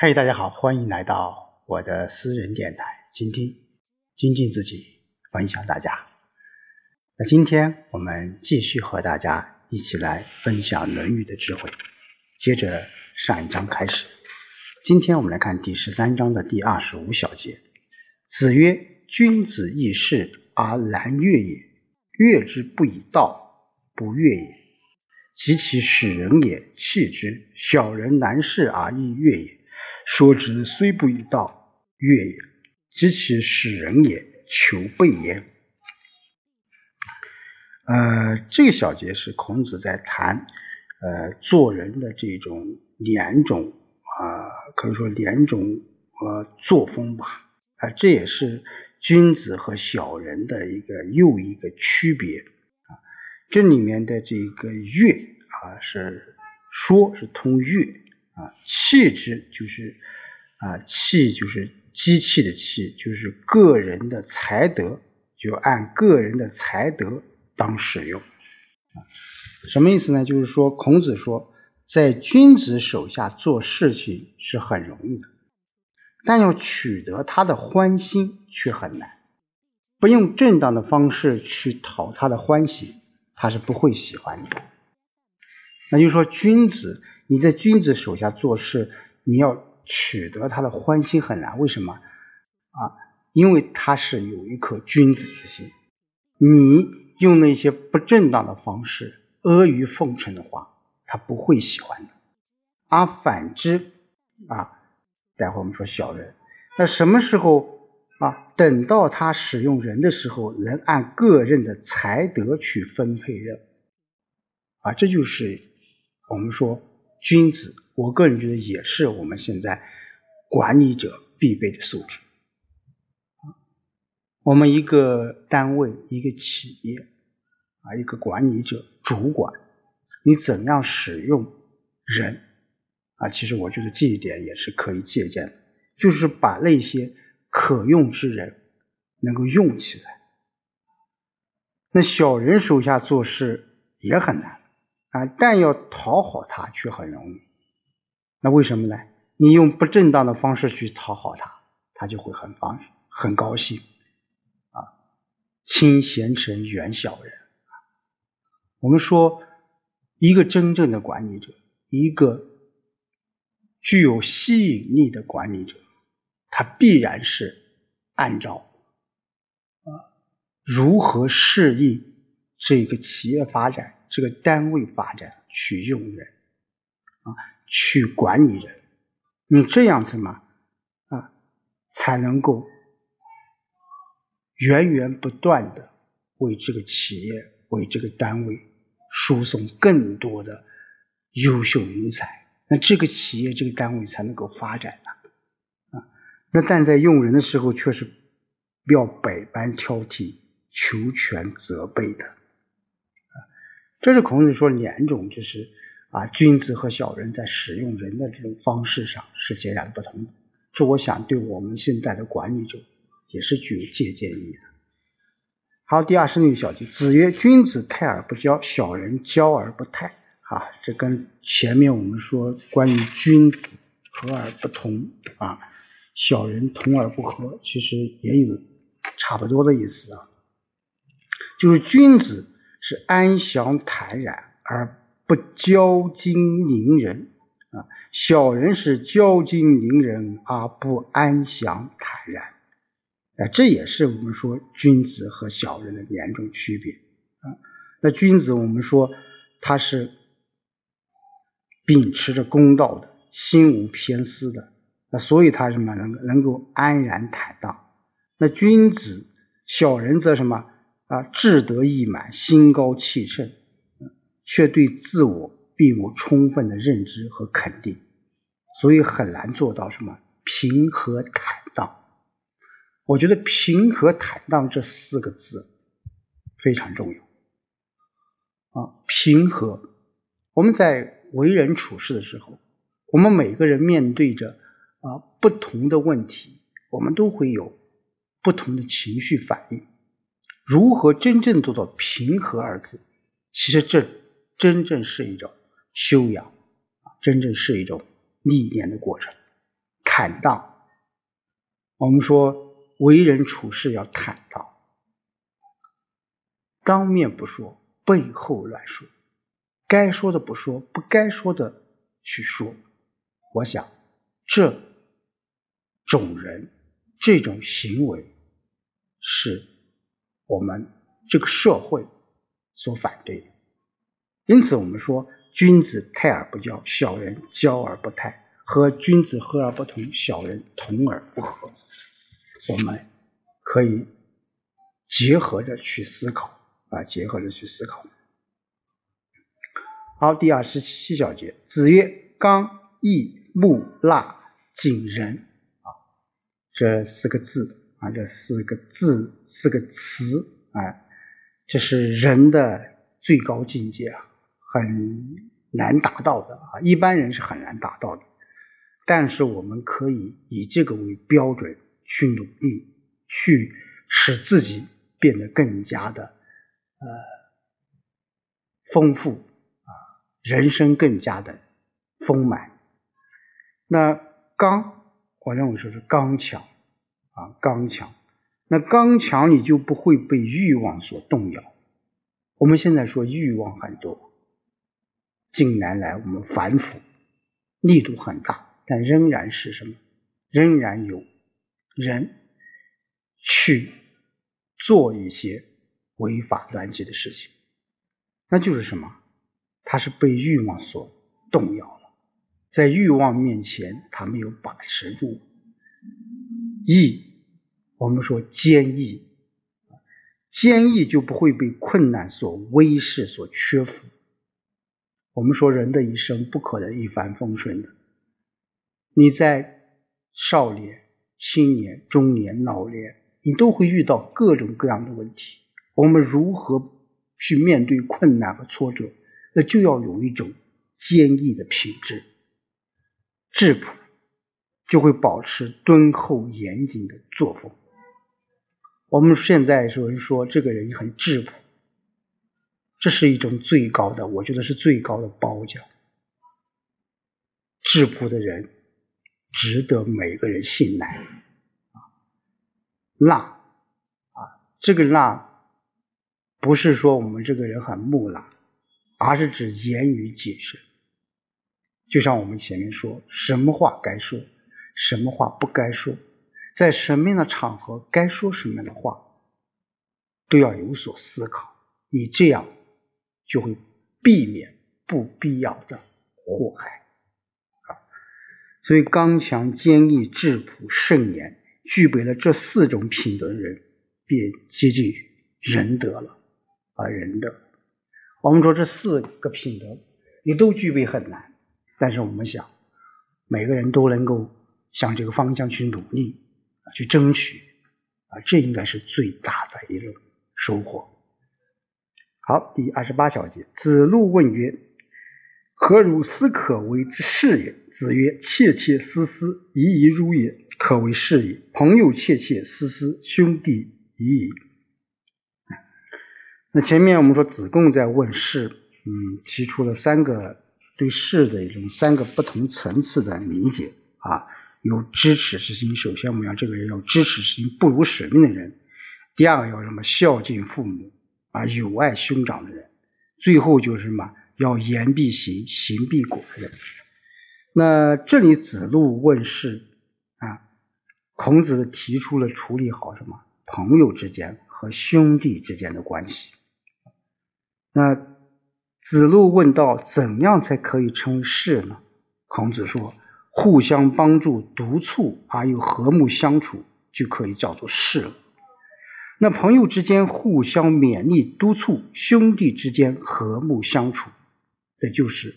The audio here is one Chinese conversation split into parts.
嗨，大家好，欢迎来到我的私人电台，倾听、精进自己，分享大家。那今天我们继续和大家一起来分享《论语》的智慧，接着上一章开始。今天我们来看第十三章的第二十五小节。子曰：“君子易事而难悦也，悦之不以道，不悦也。及其使人也，弃之。小人难事而易悦也。”说之虽不以道，悦也；及其使人也，求备焉。呃，这个小节是孔子在谈呃做人的这种两种啊，可以说两种呃作风吧。啊，这也是君子和小人的一个又一个区别啊。这里面的这个悦啊，是说是通悦。啊，器之就是啊，器就是机器的器，就是个人的才德，就按个人的才德当使用。啊，什么意思呢？就是说，孔子说，在君子手下做事情是很容易的，但要取得他的欢心却很难。不用正当的方式去讨他的欢喜，他是不会喜欢你的。那就说，君子。你在君子手下做事，你要取得他的欢心很难。为什么？啊，因为他是有一颗君子之心。你用那些不正当的方式、阿谀奉承的话，他不会喜欢的。而反之，啊，待会我们说小人，那什么时候啊？等到他使用人的时候，能按个人的才德去分配任务，啊，这就是我们说。君子，我个人觉得也是我们现在管理者必备的素质。我们一个单位、一个企业啊，一个管理者、主管，你怎样使用人啊？其实我觉得这一点也是可以借鉴的，就是把那些可用之人能够用起来。那小人手下做事也很难。但要讨好他却很容易，那为什么呢？你用不正当的方式去讨好他，他就会很方很高兴。啊，亲贤臣，远小人。我们说，一个真正的管理者，一个具有吸引力的管理者，他必然是按照啊如何适应这个企业发展。这个单位发展去用人啊，去管理人，你这样子嘛啊，才能够源源不断的为这个企业、为这个单位输送更多的优秀人才，那这个企业、这个单位才能够发展呢啊。那但在用人的时候，却是要百般挑剔、求全责备的。这是孔子说两种，就是啊，君子和小人在使用人的这种方式上是截然不同的。这我想对我们现在的管理者也是具有借鉴意义的。好，第二十六小节，子曰：“君子泰而不骄，小人骄而不泰。”啊，这跟前面我们说关于君子和而不同啊，小人同而不和，其实也有差不多的意思啊，就是君子。是安详坦然而不骄矜凌人啊，小人是骄矜凌人而不安详坦然，啊，这也是我们说君子和小人的两种区别啊。那君子我们说他是秉持着公道的，心无偏私的，那所以他什么能能够安然坦荡。那君子小人则什么？啊，志得意满，心高气盛，却对自我并无充分的认知和肯定，所以很难做到什么平和坦荡。我觉得“平和坦荡”这四个字非常重要。啊，平和，我们在为人处事的时候，我们每个人面对着啊不同的问题，我们都会有不同的情绪反应。如何真正做到平和二字？其实这真正是一种修养啊，真正是一种历练的过程坦荡。我们说为人处事要坦荡，当面不说，背后乱说，该说的不说，不该说的去说。我想，这种人这种行为是我们这个社会所反对。因此，我们说君子泰而不骄，小人骄而不泰。和君子和而不同，小人同而不和。我们可以结合着去思考啊，结合着去思考。好，第二十七小节，子曰：“刚毅木腊谨仁。”啊，这四个字啊，这四个字四个词啊，这是人的最高境界啊，很难达到的啊，一般人是很难达到的。但是我们可以以这个为标准去努力，去使自己变得更加的呃丰富啊，人生更加的丰满。那刚，我认为说是刚强啊，刚强。那刚强，你就不会被欲望所动摇。我们现在说欲望很多，近年来我们反腐力度很大。但仍然是什么？仍然有人去做一些违法乱纪的事情，那就是什么？他是被欲望所动摇了，在欲望面前，他没有把持住。义，我们说坚毅，坚毅就不会被困难所威慑、所屈服。我们说人的一生不可能一帆风顺的。你在少年、青年、中年、老年，你都会遇到各种各样的问题。我们如何去面对困难和挫折？那就要有一种坚毅的品质，质朴，就会保持敦厚严谨的作风。我们现在说说这个人很质朴，这是一种最高的，我觉得是最高的褒奖。质朴的人。值得每个人信赖啊！辣啊，这个辣不是说我们这个人很木讷，而是指言语谨慎。就像我们前面说，什么话该说，什么话不该说，在什么样的场合该说什么样的话，都要有所思考。你这样就会避免不必要的祸害啊。所以，刚强、坚毅、质朴、慎言，具备了这四种品德的人，便接近仁德了。啊，仁德。我们说这四个品德，你都具备很难，但是我们想，每个人都能够向这个方向去努力去争取啊，这应该是最大的一个收获。好，第二十八小节，子路问曰。何如斯可为之事也？子曰：切切思思，怡怡如也，可为事也。朋友切切思思，兄弟怡怡。那前面我们说子贡在问事，嗯，提出了三个对事的一种三个不同层次的理解啊，有知耻之心。首先，我们要这个人要知耻之心，不辱使命的人；第二个要什么？孝敬父母啊，友爱兄长的人；最后就是什么？要言必行，行必果的人。那这里子路问事啊，孔子提出了处理好什么朋友之间和兄弟之间的关系。那子路问道：怎样才可以称为士呢？孔子说：互相帮助、督促而又和睦相处，就可以叫做士了。那朋友之间互相勉励、督促，兄弟之间和睦相处。这就是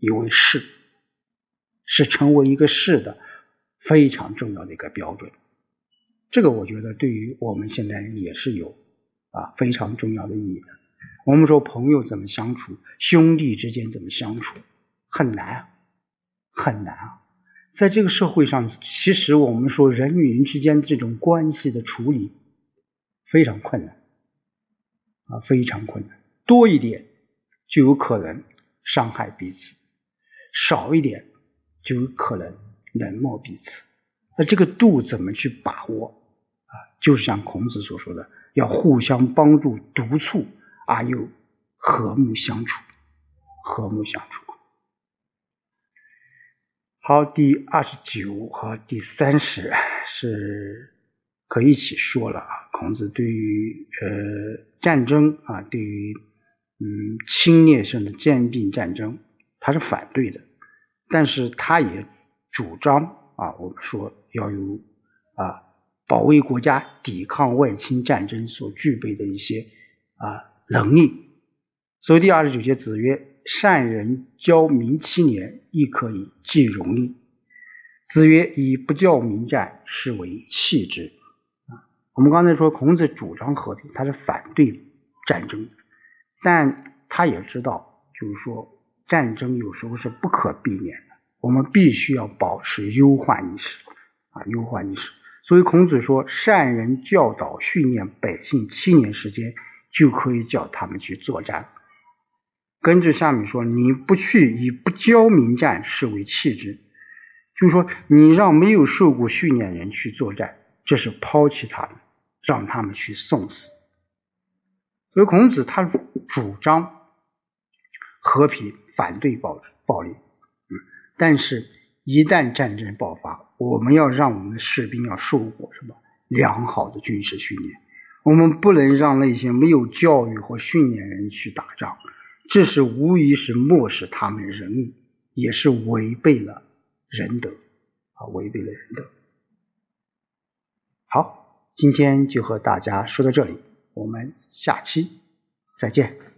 一位士，是成为一个士的非常重要的一个标准。这个我觉得对于我们现代人也是有啊非常重要的意义的。我们说朋友怎么相处，兄弟之间怎么相处，很难，很难啊！在这个社会上，其实我们说人与人之间这种关系的处理非常困难啊，非常困难，多一点。就有可能伤害彼此，少一点就有可能冷漠彼此。那这个度怎么去把握啊？就是像孔子所说的，要互相帮助，督促而又和睦相处，和睦相处。好，第二十九和第三十是可以一起说了啊。孔子对于呃战争啊，对于嗯侵略性的兼并战争，他是反对的，但是他也主张啊，我们说要有啊保卫国家、抵抗外侵战争所具备的一些啊能力。所以第二十九节，子曰。善人教民七年，亦可以继荣利。子曰：“以不教民战，是为弃之。”啊，我们刚才说孔子主张和平，他是反对战争，但他也知道，就是说战争有时候是不可避免的，我们必须要保持忧患意识啊，忧患意识。所以孔子说：“善人教导训练百姓七年时间，就可以叫他们去作战。”根据下面说，你不去以不教民战，视为弃之。就是说，你让没有受过训练人去作战，这是抛弃他们，让他们去送死。所以孔子他主张和平，反对暴暴力。嗯，但是，一旦战争爆发，我们要让我们的士兵要受过什么良好的军事训练，我们不能让那些没有教育和训练人去打仗。这是无疑是漠视他们仁义，也是违背了仁德啊，违背了仁德。好，今天就和大家说到这里，我们下期再见。